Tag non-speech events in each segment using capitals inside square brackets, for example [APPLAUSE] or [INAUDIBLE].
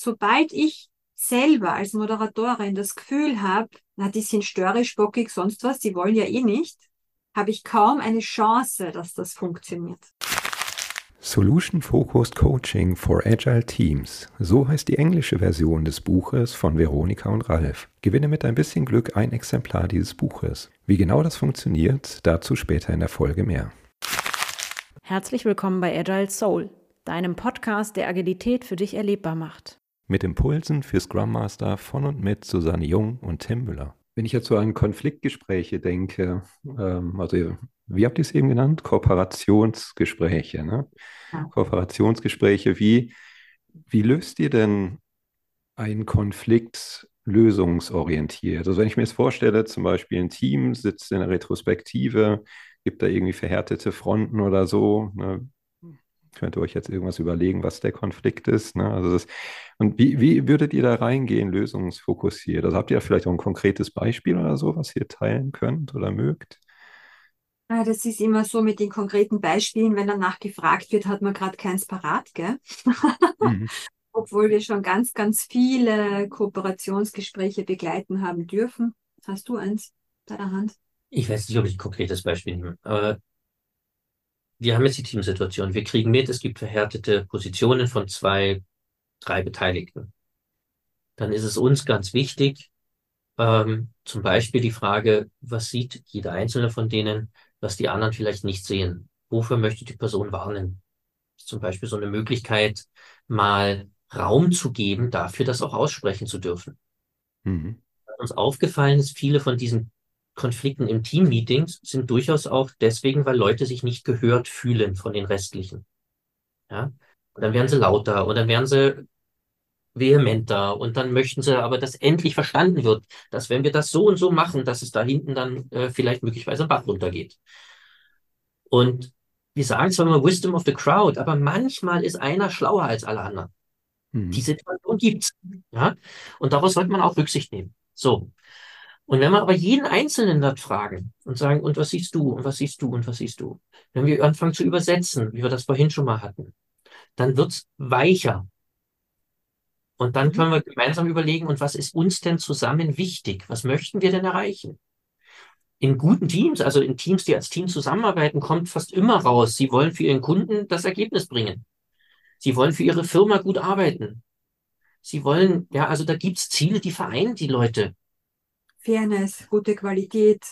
Sobald ich selber als Moderatorin das Gefühl habe, na, die sind störrisch, bockig, sonst was, die wollen ja eh nicht, habe ich kaum eine Chance, dass das funktioniert. Solution Focused Coaching for Agile Teams. So heißt die englische Version des Buches von Veronika und Ralf. Gewinne mit ein bisschen Glück ein Exemplar dieses Buches. Wie genau das funktioniert, dazu später in der Folge mehr. Herzlich willkommen bei Agile Soul, deinem Podcast, der Agilität für dich erlebbar macht. Mit Impulsen für Scrum Master von und mit Susanne Jung und Tim Müller. Wenn ich jetzt so an Konfliktgespräche denke, ähm, also wie habt ihr es eben genannt? Kooperationsgespräche, ne? Ja. Kooperationsgespräche, wie, wie löst ihr denn einen Konflikt lösungsorientiert? Also wenn ich mir jetzt vorstelle, zum Beispiel ein Team sitzt in der Retrospektive, gibt da irgendwie verhärtete Fronten oder so, ne? Könnt ihr euch jetzt irgendwas überlegen, was der Konflikt ist. Ne? Also das, und wie, wie würdet ihr da reingehen, lösungsfokussiert? Also habt ihr vielleicht auch ein konkretes Beispiel oder so, was ihr teilen könnt oder mögt? Ah, das ist immer so mit den konkreten Beispielen, wenn danach gefragt wird, hat man gerade keins parat, gell? Mhm. [LAUGHS] Obwohl wir schon ganz, ganz viele Kooperationsgespräche begleiten haben dürfen. Hast du eins bei der Hand? Ich weiß nicht, ob ich ein konkretes Beispiel nehme, aber wir haben jetzt die Teamsituation. Wir kriegen mit, es gibt verhärtete Positionen von zwei, drei Beteiligten. Dann ist es uns ganz wichtig, ähm, zum Beispiel die Frage, was sieht jeder einzelne von denen, was die anderen vielleicht nicht sehen? Wofür möchte die Person warnen? Das ist zum Beispiel so eine Möglichkeit, mal Raum zu geben, dafür das auch aussprechen zu dürfen. Mhm. Was uns aufgefallen ist, viele von diesen Konflikten im Team-Meetings sind durchaus auch deswegen, weil Leute sich nicht gehört fühlen von den restlichen. Ja? Und dann werden sie lauter und dann werden sie vehementer und dann möchten sie aber, dass endlich verstanden wird, dass wenn wir das so und so machen, dass es da hinten dann äh, vielleicht möglicherweise ein Bach runtergeht. Und wir sagen zwar immer Wisdom of the Crowd, aber manchmal ist einer schlauer als alle anderen. Mhm. Die Situation gibt's. Ja? Und daraus sollte man auch Rücksicht nehmen. So. Und wenn wir aber jeden Einzelnen dort fragen und sagen, und was siehst du, und was siehst du, und was siehst du, wenn wir anfangen zu übersetzen, wie wir das vorhin schon mal hatten, dann wird's weicher. Und dann können wir gemeinsam überlegen, und was ist uns denn zusammen wichtig? Was möchten wir denn erreichen? In guten Teams, also in Teams, die als Team zusammenarbeiten, kommt fast immer raus, sie wollen für ihren Kunden das Ergebnis bringen. Sie wollen für ihre Firma gut arbeiten. Sie wollen, ja, also da gibt's Ziele, die vereinen die Leute. Fairness, gute Qualität.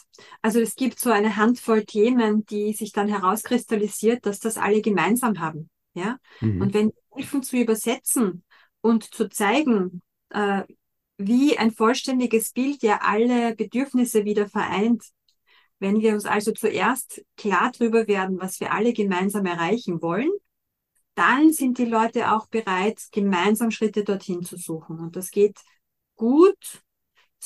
Also es gibt so eine Handvoll Themen, die sich dann herauskristallisiert, dass das alle gemeinsam haben. Ja? Mhm. Und wenn wir helfen zu übersetzen und zu zeigen, äh, wie ein vollständiges Bild ja alle Bedürfnisse wieder vereint, wenn wir uns also zuerst klar darüber werden, was wir alle gemeinsam erreichen wollen, dann sind die Leute auch bereit, gemeinsam Schritte dorthin zu suchen. Und das geht gut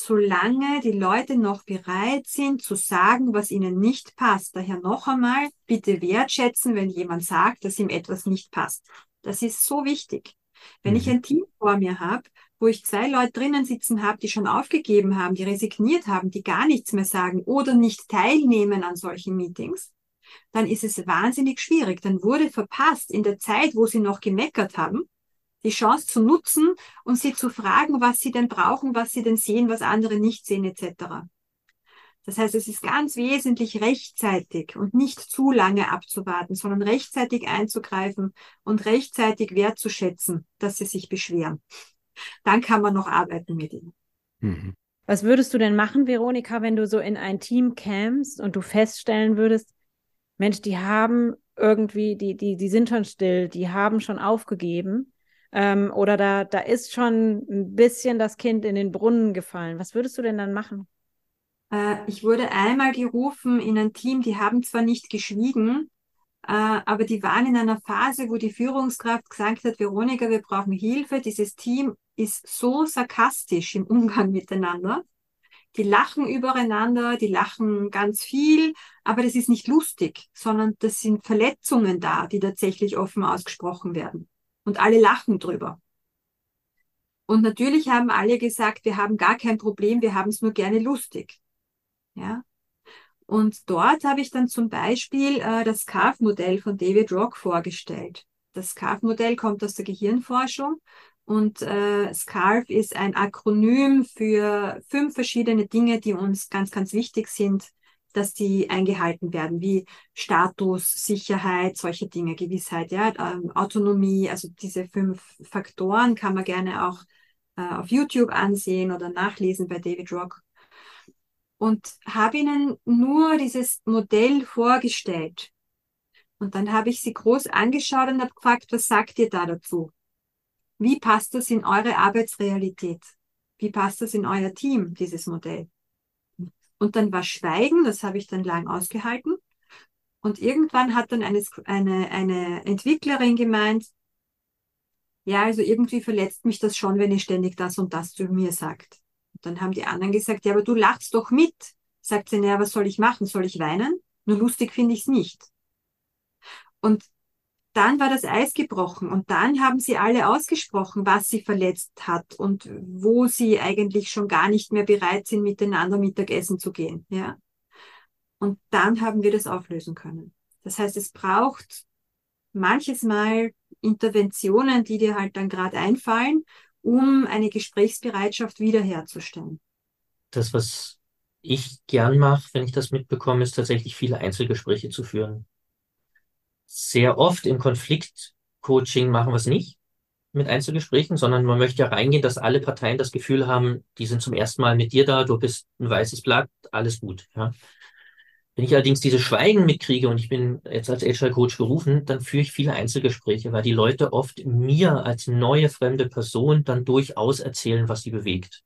solange die Leute noch bereit sind zu sagen, was ihnen nicht passt. Daher noch einmal, bitte wertschätzen, wenn jemand sagt, dass ihm etwas nicht passt. Das ist so wichtig. Wenn ich mhm. ein Team vor mir habe, wo ich zwei Leute drinnen sitzen habe, die schon aufgegeben haben, die resigniert haben, die gar nichts mehr sagen oder nicht teilnehmen an solchen Meetings, dann ist es wahnsinnig schwierig. Dann wurde verpasst in der Zeit, wo sie noch gemeckert haben, die Chance zu nutzen und sie zu fragen, was sie denn brauchen, was sie denn sehen, was andere nicht sehen, etc. Das heißt, es ist ganz wesentlich rechtzeitig und nicht zu lange abzuwarten, sondern rechtzeitig einzugreifen und rechtzeitig wertzuschätzen, dass sie sich beschweren. Dann kann man noch arbeiten mit ihnen. Mhm. Was würdest du denn machen, Veronika, wenn du so in ein Team kämst und du feststellen würdest, Mensch, die haben irgendwie, die, die, die sind schon still, die haben schon aufgegeben ähm, oder da, da ist schon ein bisschen das Kind in den Brunnen gefallen. Was würdest du denn dann machen? Äh, ich wurde einmal gerufen in ein Team, die haben zwar nicht geschwiegen, äh, aber die waren in einer Phase, wo die Führungskraft gesagt hat, Veronika, wir brauchen Hilfe. Dieses Team ist so sarkastisch im Umgang miteinander. Die lachen übereinander, die lachen ganz viel, aber das ist nicht lustig, sondern das sind Verletzungen da, die tatsächlich offen ausgesprochen werden und alle lachen drüber. Und natürlich haben alle gesagt, wir haben gar kein Problem, wir haben es nur gerne lustig. Ja. Und dort habe ich dann zum Beispiel äh, das SCARF-Modell von David Rock vorgestellt. Das SCARF-Modell kommt aus der Gehirnforschung Und äh, SCARF ist ein Akronym für fünf verschiedene Dinge, die uns ganz, ganz wichtig sind, dass die eingehalten werden, wie Status, Sicherheit, solche Dinge, Gewissheit, ja, ähm, Autonomie, also diese fünf Faktoren kann man gerne auch äh, auf YouTube ansehen oder nachlesen bei David Rock. Und habe ihnen nur dieses Modell vorgestellt. Und dann habe ich sie groß angeschaut und habe gefragt, was sagt ihr da dazu? Wie passt das in eure Arbeitsrealität? Wie passt das in euer Team, dieses Modell? Und dann war Schweigen, das habe ich dann lang ausgehalten. Und irgendwann hat dann eine, eine, eine Entwicklerin gemeint, ja, also irgendwie verletzt mich das schon, wenn ihr ständig das und das zu mir sagt. Und dann haben die anderen gesagt, ja, aber du lachst doch mit. Sagt sie, naja, was soll ich machen? Soll ich weinen? Nur lustig finde ich es nicht. Und dann war das Eis gebrochen und dann haben sie alle ausgesprochen, was sie verletzt hat und wo sie eigentlich schon gar nicht mehr bereit sind, miteinander Mittagessen zu gehen, ja. Und dann haben wir das auflösen können. Das heißt, es braucht manches Mal Interventionen, die dir halt dann gerade einfallen, um eine Gesprächsbereitschaft wiederherzustellen. Das, was ich gern mache, wenn ich das mitbekomme, ist tatsächlich viele Einzelgespräche zu führen sehr oft im Konfliktcoaching machen wir es nicht mit Einzelgesprächen, sondern man möchte ja reingehen, dass alle Parteien das Gefühl haben, die sind zum ersten Mal mit dir da, du bist ein weißes Blatt, alles gut. Ja. Wenn ich allerdings diese Schweigen mitkriege und ich bin jetzt als HR-Coach berufen, dann führe ich viele Einzelgespräche, weil die Leute oft mir als neue fremde Person dann durchaus erzählen, was sie bewegt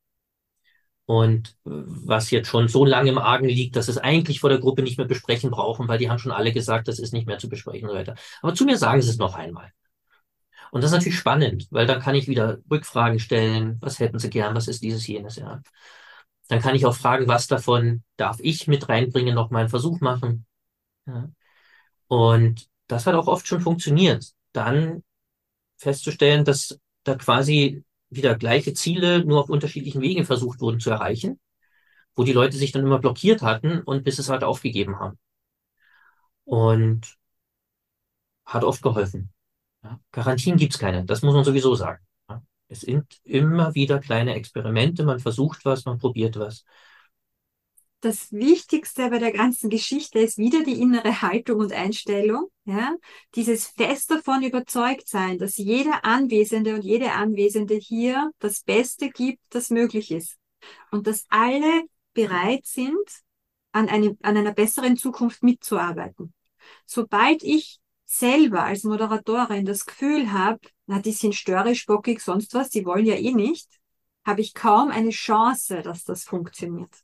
und was jetzt schon so lange im Argen liegt, dass es eigentlich vor der Gruppe nicht mehr besprechen brauchen, weil die haben schon alle gesagt, das ist nicht mehr zu besprechen und weiter. Aber zu mir sagen sie es noch einmal. Und das ist natürlich spannend, weil dann kann ich wieder Rückfragen stellen, was hätten sie gern, was ist dieses, jenes, ja. Dann kann ich auch fragen, was davon darf ich mit reinbringen, noch mal einen Versuch machen. Ja. Und das hat auch oft schon funktioniert. Dann festzustellen, dass da quasi wieder gleiche Ziele, nur auf unterschiedlichen Wegen versucht wurden zu erreichen, wo die Leute sich dann immer blockiert hatten und bis es halt aufgegeben haben. Und hat oft geholfen. Ja, Garantien gibt's keine, das muss man sowieso sagen. Ja, es sind immer wieder kleine Experimente, man versucht was, man probiert was das Wichtigste bei der ganzen Geschichte ist wieder die innere Haltung und Einstellung. Ja? Dieses fest davon überzeugt sein, dass jeder Anwesende und jede Anwesende hier das Beste gibt, das möglich ist. Und dass alle bereit sind, an, eine, an einer besseren Zukunft mitzuarbeiten. Sobald ich selber als Moderatorin das Gefühl habe, na, die sind störrisch, bockig, sonst was, die wollen ja eh nicht, habe ich kaum eine Chance, dass das funktioniert.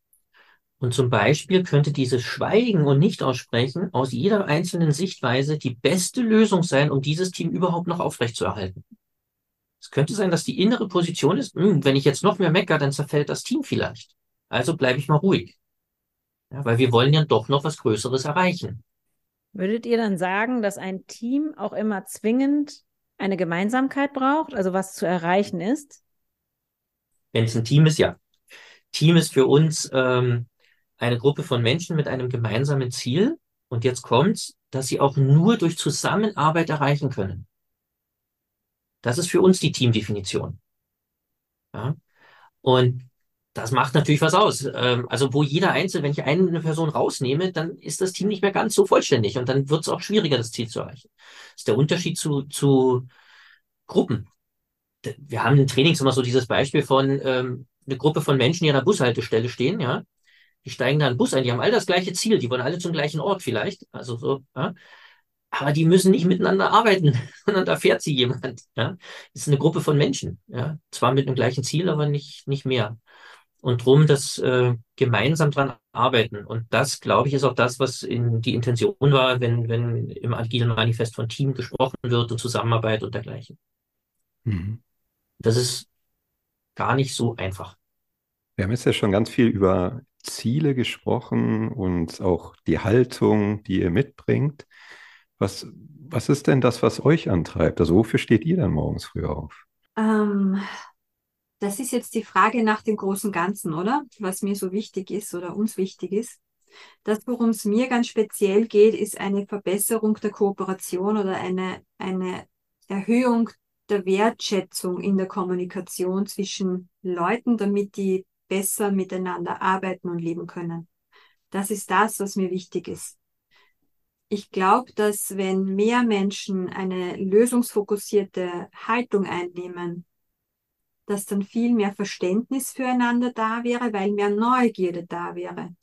Und zum Beispiel könnte dieses Schweigen und Nicht-Aussprechen aus jeder einzelnen Sichtweise die beste Lösung sein, um dieses Team überhaupt noch aufrechtzuerhalten. Es könnte sein, dass die innere Position ist, hm, wenn ich jetzt noch mehr meckere, dann zerfällt das Team vielleicht. Also bleibe ich mal ruhig. Ja, weil wir wollen ja doch noch was Größeres erreichen. Würdet ihr dann sagen, dass ein Team auch immer zwingend eine Gemeinsamkeit braucht, also was zu erreichen ist? Wenn es ein Team ist, ja. Team ist für uns ähm, eine Gruppe von Menschen mit einem gemeinsamen Ziel. Und jetzt kommt's, dass sie auch nur durch Zusammenarbeit erreichen können. Das ist für uns die Teamdefinition. Ja? Und das macht natürlich was aus. Ähm, also wo jeder Einzelne, wenn ich eine Person rausnehme, dann ist das Team nicht mehr ganz so vollständig und dann wird es auch schwieriger, das Ziel zu erreichen. Das ist der Unterschied zu, zu Gruppen. Wir haben in Trainings immer so dieses Beispiel von ähm, eine Gruppe von Menschen, die an der Bushaltestelle stehen, ja, die steigen da in den Bus ein, die haben alle das gleiche Ziel, die wollen alle zum gleichen Ort vielleicht. Also so, ja. Aber die müssen nicht miteinander arbeiten, [LAUGHS] sondern da fährt sie jemand. Ja. Das ist eine Gruppe von Menschen, ja. Zwar mit dem gleichen Ziel, aber nicht, nicht mehr. Und drum das äh, gemeinsam dran arbeiten. Und das, glaube ich, ist auch das, was in die Intention war, wenn, wenn im Agilen Manifest von Team gesprochen wird und Zusammenarbeit und dergleichen. Mhm. Das ist gar nicht so einfach. Wir haben jetzt ja schon ganz viel über Ziele gesprochen und auch die Haltung, die ihr mitbringt. Was, was ist denn das, was euch antreibt? Also wofür steht ihr dann morgens früh auf? Ähm, das ist jetzt die Frage nach dem großen Ganzen, oder? Was mir so wichtig ist oder uns wichtig ist. Das, worum es mir ganz speziell geht, ist eine Verbesserung der Kooperation oder eine, eine Erhöhung der Wertschätzung in der Kommunikation zwischen Leuten, damit die besser miteinander arbeiten und leben können. Das ist das, was mir wichtig ist. Ich glaube, dass wenn mehr Menschen eine lösungsfokussierte Haltung einnehmen, dass dann viel mehr Verständnis füreinander da wäre, weil mehr Neugierde da wäre.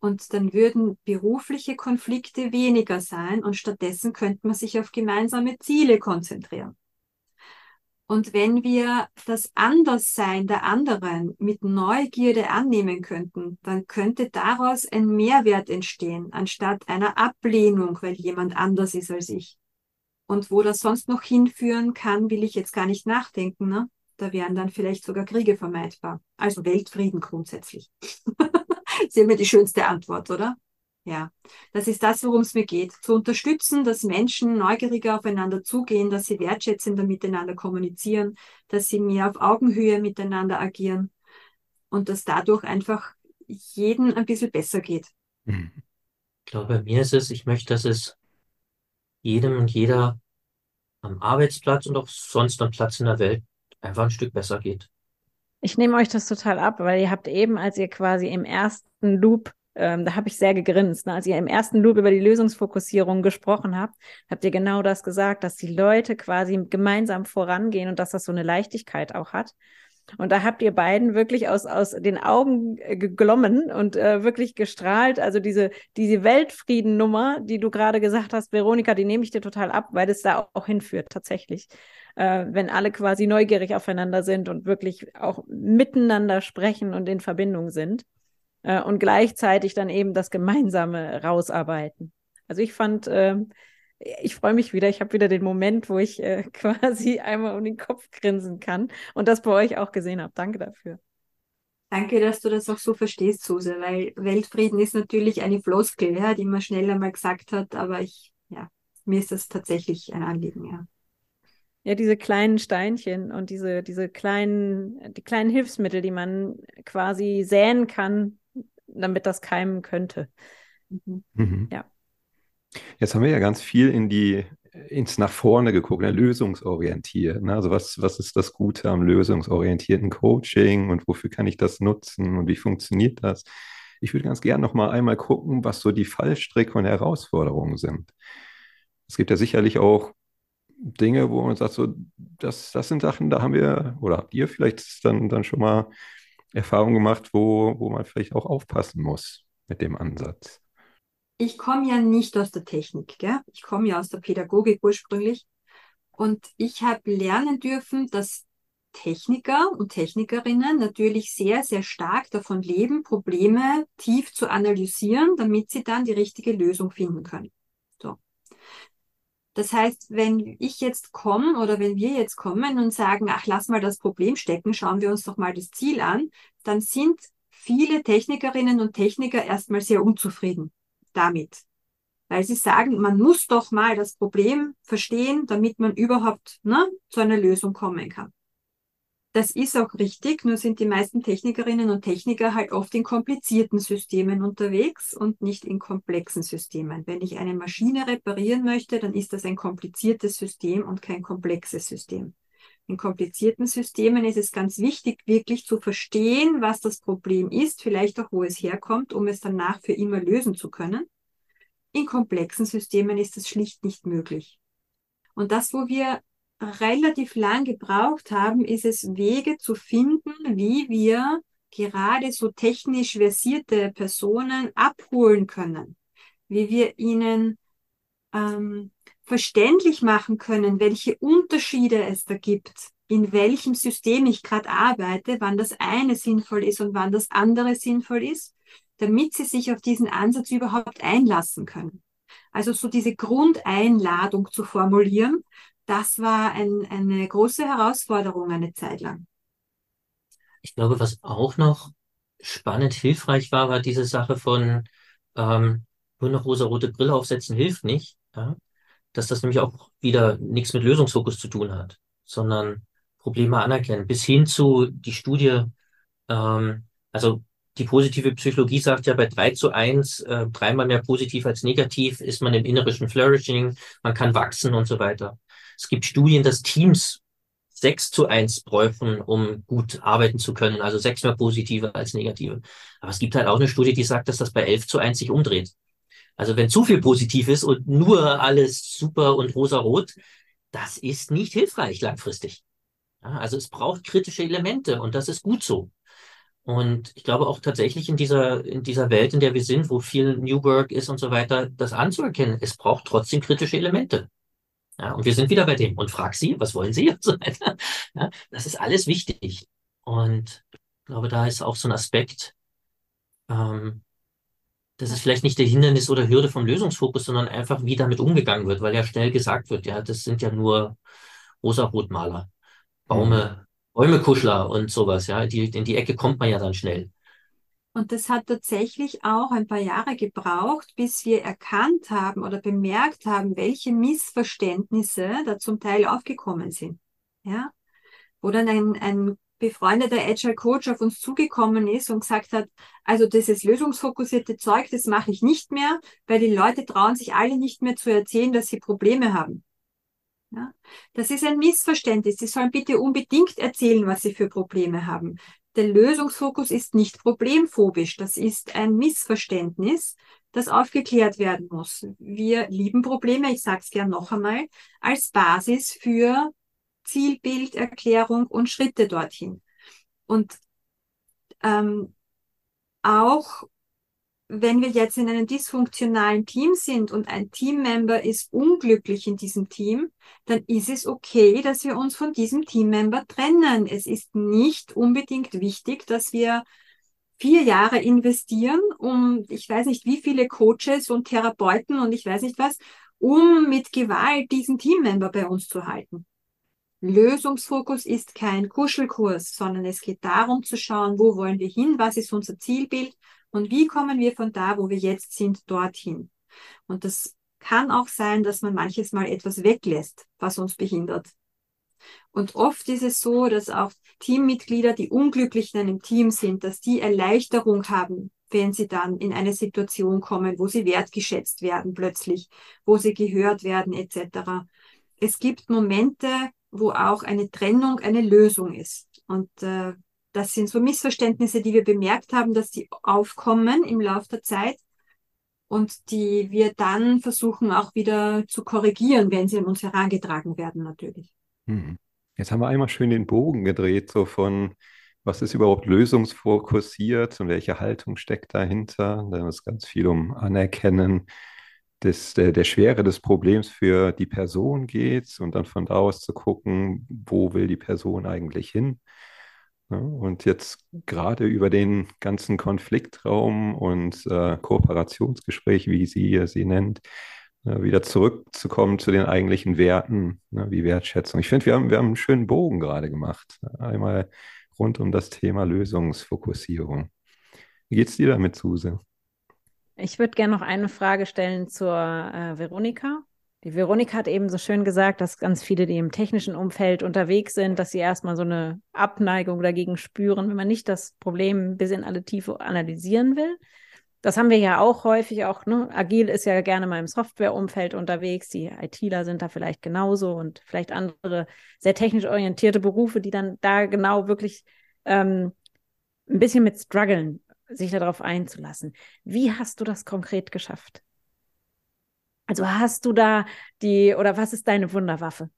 Und dann würden berufliche Konflikte weniger sein und stattdessen könnte man sich auf gemeinsame Ziele konzentrieren. Und wenn wir das Anderssein der anderen mit Neugierde annehmen könnten, dann könnte daraus ein Mehrwert entstehen, anstatt einer Ablehnung, weil jemand anders ist als ich. Und wo das sonst noch hinführen kann, will ich jetzt gar nicht nachdenken. Ne? Da wären dann vielleicht sogar Kriege vermeidbar. Also Weltfrieden grundsätzlich. [LAUGHS] ist immer die schönste Antwort, oder? Ja, das ist das, worum es mir geht. Zu unterstützen, dass Menschen neugieriger aufeinander zugehen, dass sie wertschätzender miteinander kommunizieren, dass sie mehr auf Augenhöhe miteinander agieren und dass dadurch einfach jeden ein bisschen besser geht. Mhm. Ich glaube, bei mir ist es, ich möchte, dass es jedem und jeder am Arbeitsplatz und auch sonst am Platz in der Welt einfach ein Stück besser geht. Ich nehme euch das total ab, weil ihr habt eben, als ihr quasi im ersten Loop ähm, da habe ich sehr gegrinst. Ne? Als ihr im ersten Loop über die Lösungsfokussierung gesprochen habt, habt ihr genau das gesagt, dass die Leute quasi gemeinsam vorangehen und dass das so eine Leichtigkeit auch hat. Und da habt ihr beiden wirklich aus, aus den Augen geglommen und äh, wirklich gestrahlt. Also diese, diese Weltfriedennummer, die du gerade gesagt hast, Veronika, die nehme ich dir total ab, weil das da auch hinführt, tatsächlich. Äh, wenn alle quasi neugierig aufeinander sind und wirklich auch miteinander sprechen und in Verbindung sind äh, und gleichzeitig dann eben das Gemeinsame rausarbeiten. Also ich fand, äh, ich freue mich wieder. Ich habe wieder den Moment, wo ich äh, [LAUGHS] quasi einmal um den Kopf grinsen kann und das bei euch auch gesehen habe. Danke dafür. Danke, dass du das auch so verstehst, Suse, weil Weltfrieden ist natürlich eine Floskel, ja, die man schneller mal gesagt hat, aber ich, ja, mir ist das tatsächlich ein Anliegen, ja. Ja, diese kleinen Steinchen und diese, diese kleinen, die kleinen Hilfsmittel, die man quasi säen kann, damit das keimen könnte. Mhm. Mhm. Ja. Jetzt haben wir ja ganz viel in die ins nach vorne geguckt, ne, lösungsorientiert. Ne? Also was, was ist das Gute am lösungsorientierten Coaching und wofür kann ich das nutzen und wie funktioniert das? Ich würde ganz gerne noch mal einmal gucken, was so die Fallstricke und Herausforderungen sind. Es gibt ja sicherlich auch Dinge, wo man sagt, so, das, das sind Sachen, da haben wir, oder habt ihr vielleicht dann, dann schon mal Erfahrungen gemacht, wo, wo man vielleicht auch aufpassen muss mit dem Ansatz? Ich komme ja nicht aus der Technik, gell? ich komme ja aus der Pädagogik ursprünglich. Und ich habe lernen dürfen, dass Techniker und Technikerinnen natürlich sehr, sehr stark davon leben, Probleme tief zu analysieren, damit sie dann die richtige Lösung finden können. So. Das heißt, wenn ich jetzt komme oder wenn wir jetzt kommen und sagen, ach, lass mal das Problem stecken, schauen wir uns doch mal das Ziel an, dann sind viele Technikerinnen und Techniker erstmal sehr unzufrieden damit. Weil sie sagen, man muss doch mal das Problem verstehen, damit man überhaupt ne, zu einer Lösung kommen kann. Das ist auch richtig, nur sind die meisten Technikerinnen und Techniker halt oft in komplizierten Systemen unterwegs und nicht in komplexen Systemen. Wenn ich eine Maschine reparieren möchte, dann ist das ein kompliziertes System und kein komplexes System. In komplizierten Systemen ist es ganz wichtig, wirklich zu verstehen, was das Problem ist, vielleicht auch wo es herkommt, um es danach für immer lösen zu können. In komplexen Systemen ist das schlicht nicht möglich. Und das, wo wir relativ lang gebraucht haben, ist es Wege zu finden, wie wir gerade so technisch versierte Personen abholen können, wie wir ihnen ähm, verständlich machen können, welche Unterschiede es da gibt, in welchem System ich gerade arbeite, wann das eine sinnvoll ist und wann das andere sinnvoll ist, damit sie sich auf diesen Ansatz überhaupt einlassen können. Also so diese Grundeinladung zu formulieren, das war ein, eine große Herausforderung eine Zeit lang. Ich glaube, was auch noch spannend hilfreich war, war diese Sache von ähm, nur noch rosa-rote Brille aufsetzen hilft nicht. Ja? Dass das nämlich auch wieder nichts mit Lösungsfokus zu tun hat, sondern Probleme anerkennen. Bis hin zu die Studie, ähm, also die positive Psychologie sagt ja bei 3 zu 1, äh, dreimal mehr positiv als negativ ist man im innerischen Flourishing, man kann wachsen und so weiter. Es gibt Studien, dass Teams sechs zu eins bräuchten, um gut arbeiten zu können. Also sechs mehr positive als negative. Aber es gibt halt auch eine Studie, die sagt, dass das bei elf zu eins sich umdreht. Also wenn zu viel positiv ist und nur alles super und rosa-rot, das ist nicht hilfreich langfristig. Also es braucht kritische Elemente und das ist gut so. Und ich glaube auch tatsächlich in dieser, in dieser Welt, in der wir sind, wo viel New Work ist und so weiter, das anzuerkennen, es braucht trotzdem kritische Elemente. Ja, und wir sind wieder bei dem und frag sie, was wollen sie und so weiter. Ja, das ist alles wichtig. Und ich glaube, da ist auch so ein Aspekt, ähm, das ist vielleicht nicht der Hindernis oder Hürde vom Lösungsfokus, sondern einfach, wie damit umgegangen wird, weil ja schnell gesagt wird, ja, das sind ja nur Rosa-Rotmaler, Baume, mhm. Bäumekuschler und sowas, ja, die, in die Ecke kommt man ja dann schnell. Und das hat tatsächlich auch ein paar Jahre gebraucht, bis wir erkannt haben oder bemerkt haben, welche Missverständnisse da zum Teil aufgekommen sind. Ja, wo dann ein, ein befreundeter Agile Coach auf uns zugekommen ist und gesagt hat, also dieses lösungsfokussierte Zeug, das mache ich nicht mehr, weil die Leute trauen sich alle nicht mehr zu erzählen, dass sie Probleme haben. Ja, das ist ein Missverständnis. Sie sollen bitte unbedingt erzählen, was sie für Probleme haben. Der Lösungsfokus ist nicht problemphobisch. Das ist ein Missverständnis, das aufgeklärt werden muss. Wir lieben Probleme, ich sage es gern noch einmal, als Basis für Zielbilderklärung und Schritte dorthin. Und ähm, auch wenn wir jetzt in einem dysfunktionalen Team sind und ein Teammember ist unglücklich in diesem Team, dann ist es okay, dass wir uns von diesem Teammember trennen. Es ist nicht unbedingt wichtig, dass wir vier Jahre investieren, um, ich weiß nicht, wie viele Coaches und Therapeuten und ich weiß nicht was, um mit Gewalt diesen Teammember bei uns zu halten. Lösungsfokus ist kein Kuschelkurs, sondern es geht darum zu schauen, wo wollen wir hin, was ist unser Zielbild und wie kommen wir von da, wo wir jetzt sind, dorthin? Und das kann auch sein, dass man manches Mal etwas weglässt, was uns behindert. Und oft ist es so, dass auch Teammitglieder, die unglücklich in einem Team sind, dass die Erleichterung haben, wenn sie dann in eine Situation kommen, wo sie wertgeschätzt werden plötzlich, wo sie gehört werden etc. Es gibt Momente, wo auch eine Trennung eine Lösung ist. Und äh, das sind so Missverständnisse, die wir bemerkt haben, dass die aufkommen im Laufe der Zeit und die wir dann versuchen auch wieder zu korrigieren, wenn sie an uns herangetragen werden, natürlich. Hm. Jetzt haben wir einmal schön den Bogen gedreht, so von was ist überhaupt lösungsfokussiert und welche Haltung steckt dahinter. Da ist ganz viel um Anerkennen des, der, der Schwere des Problems für die Person geht und dann von da aus zu gucken, wo will die Person eigentlich hin. Und jetzt gerade über den ganzen Konfliktraum und äh, Kooperationsgespräch, wie sie sie nennt, äh, wieder zurückzukommen zu den eigentlichen Werten, ne, wie Wertschätzung. Ich finde, wir haben, wir haben einen schönen Bogen gerade gemacht. Einmal rund um das Thema Lösungsfokussierung. Wie geht es dir damit, Suse? Ich würde gerne noch eine Frage stellen zur äh, Veronika. Die Veronika hat eben so schön gesagt, dass ganz viele, die im technischen Umfeld unterwegs sind, dass sie erstmal so eine Abneigung dagegen spüren, wenn man nicht das Problem bis in alle Tiefe analysieren will. Das haben wir ja auch häufig, auch ne? Agil ist ja gerne mal im Softwareumfeld unterwegs, die ITler sind da vielleicht genauso und vielleicht andere sehr technisch orientierte Berufe, die dann da genau wirklich ähm, ein bisschen mit strugglen, sich darauf einzulassen. Wie hast du das konkret geschafft? Also hast du da die, oder was ist deine Wunderwaffe?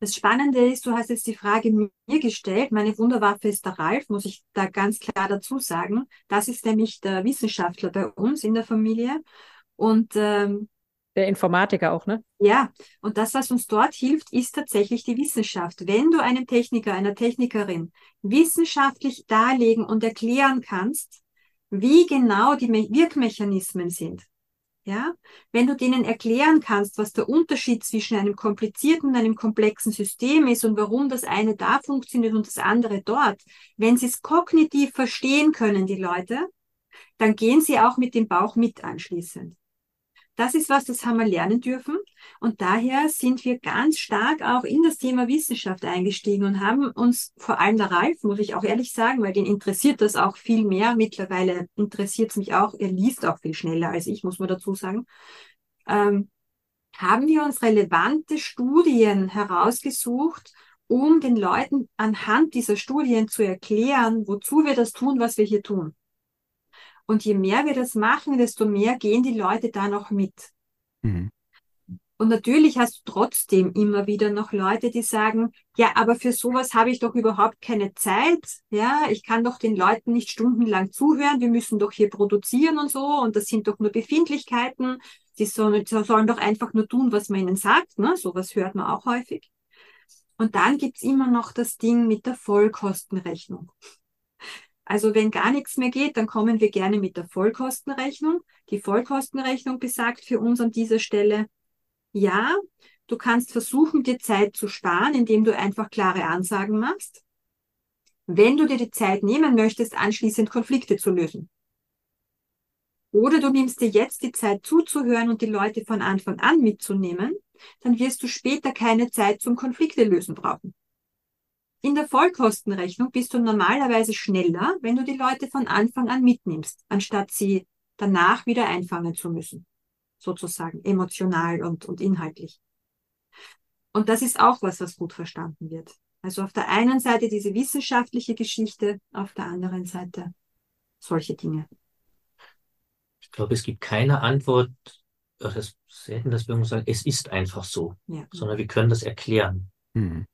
Das Spannende ist, du hast jetzt die Frage mir gestellt. Meine Wunderwaffe ist der Ralf, muss ich da ganz klar dazu sagen. Das ist nämlich der Wissenschaftler bei uns in der Familie. Und ähm, der Informatiker auch, ne? Ja, und das, was uns dort hilft, ist tatsächlich die Wissenschaft. Wenn du einem Techniker, einer Technikerin wissenschaftlich darlegen und erklären kannst, wie genau die Wirkmechanismen sind, ja, wenn du denen erklären kannst, was der Unterschied zwischen einem komplizierten und einem komplexen System ist und warum das eine da funktioniert und das andere dort, wenn sie es kognitiv verstehen können, die Leute, dann gehen sie auch mit dem Bauch mit anschließend. Das ist was, das haben wir lernen dürfen. Und daher sind wir ganz stark auch in das Thema Wissenschaft eingestiegen und haben uns, vor allem der Ralf, muss ich auch ehrlich sagen, weil den interessiert das auch viel mehr. Mittlerweile interessiert es mich auch. Er liest auch viel schneller als ich, muss man dazu sagen. Ähm, haben wir uns relevante Studien herausgesucht, um den Leuten anhand dieser Studien zu erklären, wozu wir das tun, was wir hier tun. Und je mehr wir das machen, desto mehr gehen die Leute da noch mit. Mhm. Und natürlich hast du trotzdem immer wieder noch Leute, die sagen, ja, aber für sowas habe ich doch überhaupt keine Zeit. Ja, ich kann doch den Leuten nicht stundenlang zuhören. Wir müssen doch hier produzieren und so. Und das sind doch nur Befindlichkeiten. Die sollen, sollen doch einfach nur tun, was man ihnen sagt. Ne? Sowas hört man auch häufig. Und dann gibt's immer noch das Ding mit der Vollkostenrechnung. Also wenn gar nichts mehr geht, dann kommen wir gerne mit der Vollkostenrechnung. Die Vollkostenrechnung besagt für uns an dieser Stelle, ja, du kannst versuchen, dir Zeit zu sparen, indem du einfach klare Ansagen machst. Wenn du dir die Zeit nehmen möchtest, anschließend Konflikte zu lösen. Oder du nimmst dir jetzt die Zeit zuzuhören und die Leute von Anfang an mitzunehmen, dann wirst du später keine Zeit zum Konflikte lösen brauchen. In der Vollkostenrechnung bist du normalerweise schneller, wenn du die Leute von Anfang an mitnimmst, anstatt sie danach wieder einfangen zu müssen sozusagen, emotional und, und inhaltlich. Und das ist auch was, was gut verstanden wird. Also auf der einen Seite diese wissenschaftliche Geschichte, auf der anderen Seite solche Dinge. Ich glaube, es gibt keine Antwort, das ist selten, dass wir sagen, es ist einfach so, ja. sondern wir können das erklären. Mhm.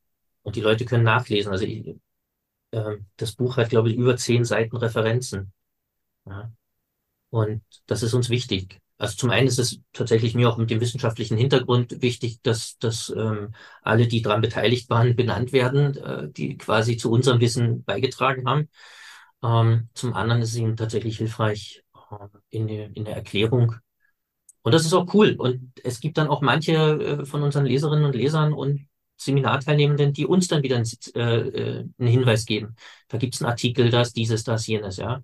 Und die Leute können nachlesen. Also ich, äh, das Buch hat, glaube ich, über zehn Seiten Referenzen. Ja. Und das ist uns wichtig. Also zum einen ist es tatsächlich mir auch mit dem wissenschaftlichen Hintergrund wichtig, dass, dass ähm, alle, die daran beteiligt waren, benannt werden, äh, die quasi zu unserem Wissen beigetragen haben. Ähm, zum anderen ist es ihnen tatsächlich hilfreich äh, in, der, in der Erklärung. Und das ist auch cool. Und es gibt dann auch manche äh, von unseren Leserinnen und Lesern und Seminarteilnehmenden, die uns dann wieder einen, äh, äh, einen Hinweis geben. Da gibt es einen Artikel, das, dieses, das, jenes, ja.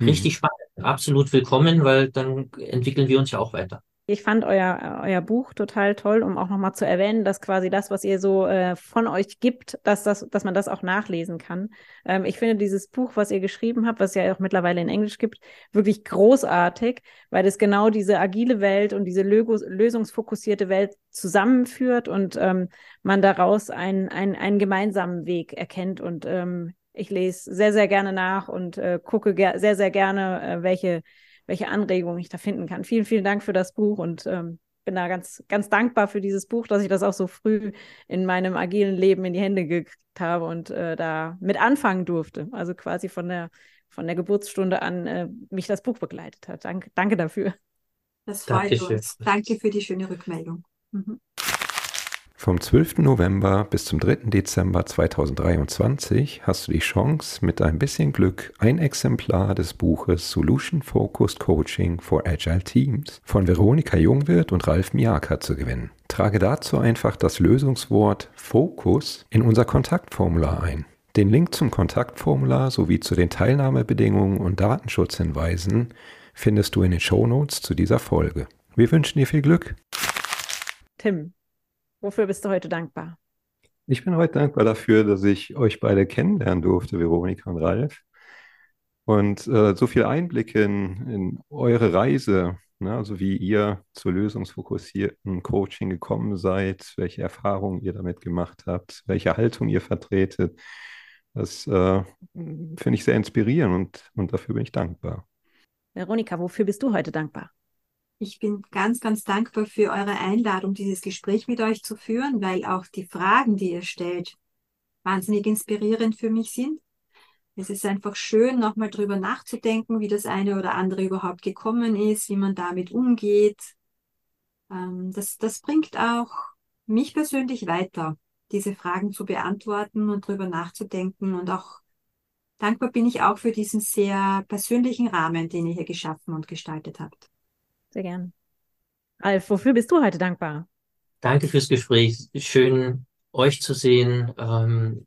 Richtig mhm. spannend absolut willkommen, weil dann entwickeln wir uns ja auch weiter. Ich fand euer, euer Buch total toll, um auch nochmal zu erwähnen, dass quasi das, was ihr so äh, von euch gibt, dass, das, dass man das auch nachlesen kann. Ähm, ich finde dieses Buch, was ihr geschrieben habt, was ja auch mittlerweile in Englisch gibt, wirklich großartig, weil es genau diese agile Welt und diese Lögos, lösungsfokussierte Welt zusammenführt und ähm, man daraus einen, einen, einen gemeinsamen Weg erkennt und ähm, ich lese sehr, sehr gerne nach und äh, gucke sehr, sehr gerne, äh, welche, welche Anregungen ich da finden kann. Vielen, vielen Dank für das Buch und ähm, bin da ganz, ganz dankbar für dieses Buch, dass ich das auch so früh in meinem agilen Leben in die Hände gekriegt habe und äh, da mit anfangen durfte. Also quasi von der, von der Geburtsstunde an äh, mich das Buch begleitet hat. Danke, danke dafür. Das freut Dankeschön. uns. Danke für die schöne Rückmeldung. Mhm. Vom 12. November bis zum 3. Dezember 2023 hast du die Chance, mit ein bisschen Glück ein Exemplar des Buches Solution Focused Coaching for Agile Teams von Veronika Jungwirth und Ralf Miaka zu gewinnen. Trage dazu einfach das Lösungswort Fokus in unser Kontaktformular ein. Den Link zum Kontaktformular sowie zu den Teilnahmebedingungen und Datenschutzhinweisen findest du in den Shownotes zu dieser Folge. Wir wünschen dir viel Glück. Tim, Wofür bist du heute dankbar? Ich bin heute dankbar dafür, dass ich euch beide kennenlernen durfte, Veronika und Ralf. Und äh, so viel Einblicke in, in eure Reise, ne, also wie ihr zur lösungsfokussierten Coaching gekommen seid, welche Erfahrungen ihr damit gemacht habt, welche Haltung ihr vertretet. Das äh, finde ich sehr inspirierend und, und dafür bin ich dankbar. Veronika, wofür bist du heute dankbar? Ich bin ganz, ganz dankbar für eure Einladung, dieses Gespräch mit euch zu führen, weil auch die Fragen, die ihr stellt, wahnsinnig inspirierend für mich sind. Es ist einfach schön, nochmal drüber nachzudenken, wie das eine oder andere überhaupt gekommen ist, wie man damit umgeht. Ähm, das, das bringt auch mich persönlich weiter, diese Fragen zu beantworten und drüber nachzudenken. Und auch dankbar bin ich auch für diesen sehr persönlichen Rahmen, den ihr hier geschaffen und gestaltet habt. Sehr gern. Alf, wofür bist du heute dankbar? Danke fürs Gespräch. Schön, euch zu sehen. Ähm,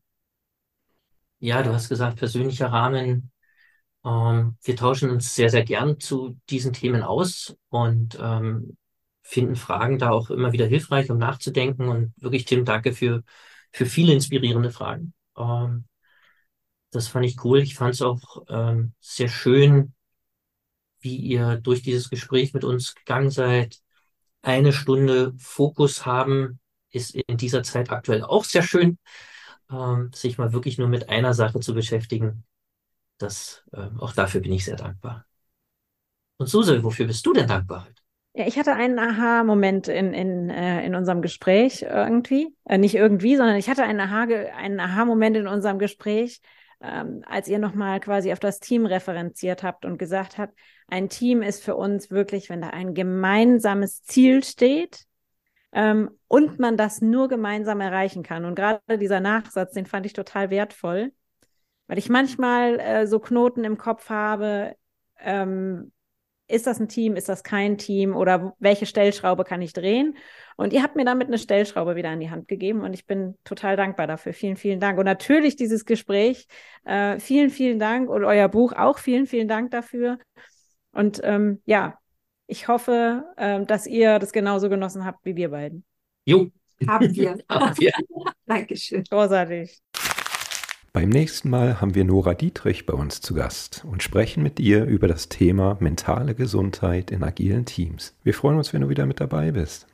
ja, du hast gesagt, persönlicher Rahmen. Ähm, wir tauschen uns sehr, sehr gern zu diesen Themen aus und ähm, finden Fragen da auch immer wieder hilfreich, um nachzudenken. Und wirklich, Tim, danke für, für viele inspirierende Fragen. Ähm, das fand ich cool. Ich fand es auch ähm, sehr schön, wie ihr durch dieses Gespräch mit uns gegangen seid. Eine Stunde Fokus haben ist in dieser Zeit aktuell auch sehr schön. ähm, sich mal wirklich nur mit einer Sache zu beschäftigen. Das, ähm, auch dafür bin ich sehr dankbar. Und Suse, wofür bist du denn dankbar? Ja, ich hatte einen Aha-Moment in, in, äh, in unserem Gespräch irgendwie. Äh, nicht irgendwie, sondern ich hatte einen Aha-Moment in unserem Gespräch, ähm, als ihr nochmal quasi auf das Team referenziert habt und gesagt habt, ein Team ist für uns wirklich, wenn da ein gemeinsames Ziel steht ähm, und man das nur gemeinsam erreichen kann. Und gerade dieser Nachsatz, den fand ich total wertvoll, weil ich manchmal äh, so Knoten im Kopf habe, ähm, ist das ein Team, ist das kein Team oder welche Stellschraube kann ich drehen? Und ihr habt mir damit eine Stellschraube wieder in die Hand gegeben und ich bin total dankbar dafür. Vielen, vielen Dank. Und natürlich dieses Gespräch, äh, vielen, vielen Dank und euer Buch auch vielen, vielen Dank dafür. Und ähm, ja, ich hoffe, äh, dass ihr das genauso genossen habt wie wir beiden. Jo. Haben wir. [LAUGHS] Haben wir. [LAUGHS] Dankeschön. Großartig. Beim nächsten Mal haben wir Nora Dietrich bei uns zu Gast und sprechen mit ihr über das Thema mentale Gesundheit in agilen Teams. Wir freuen uns, wenn du wieder mit dabei bist.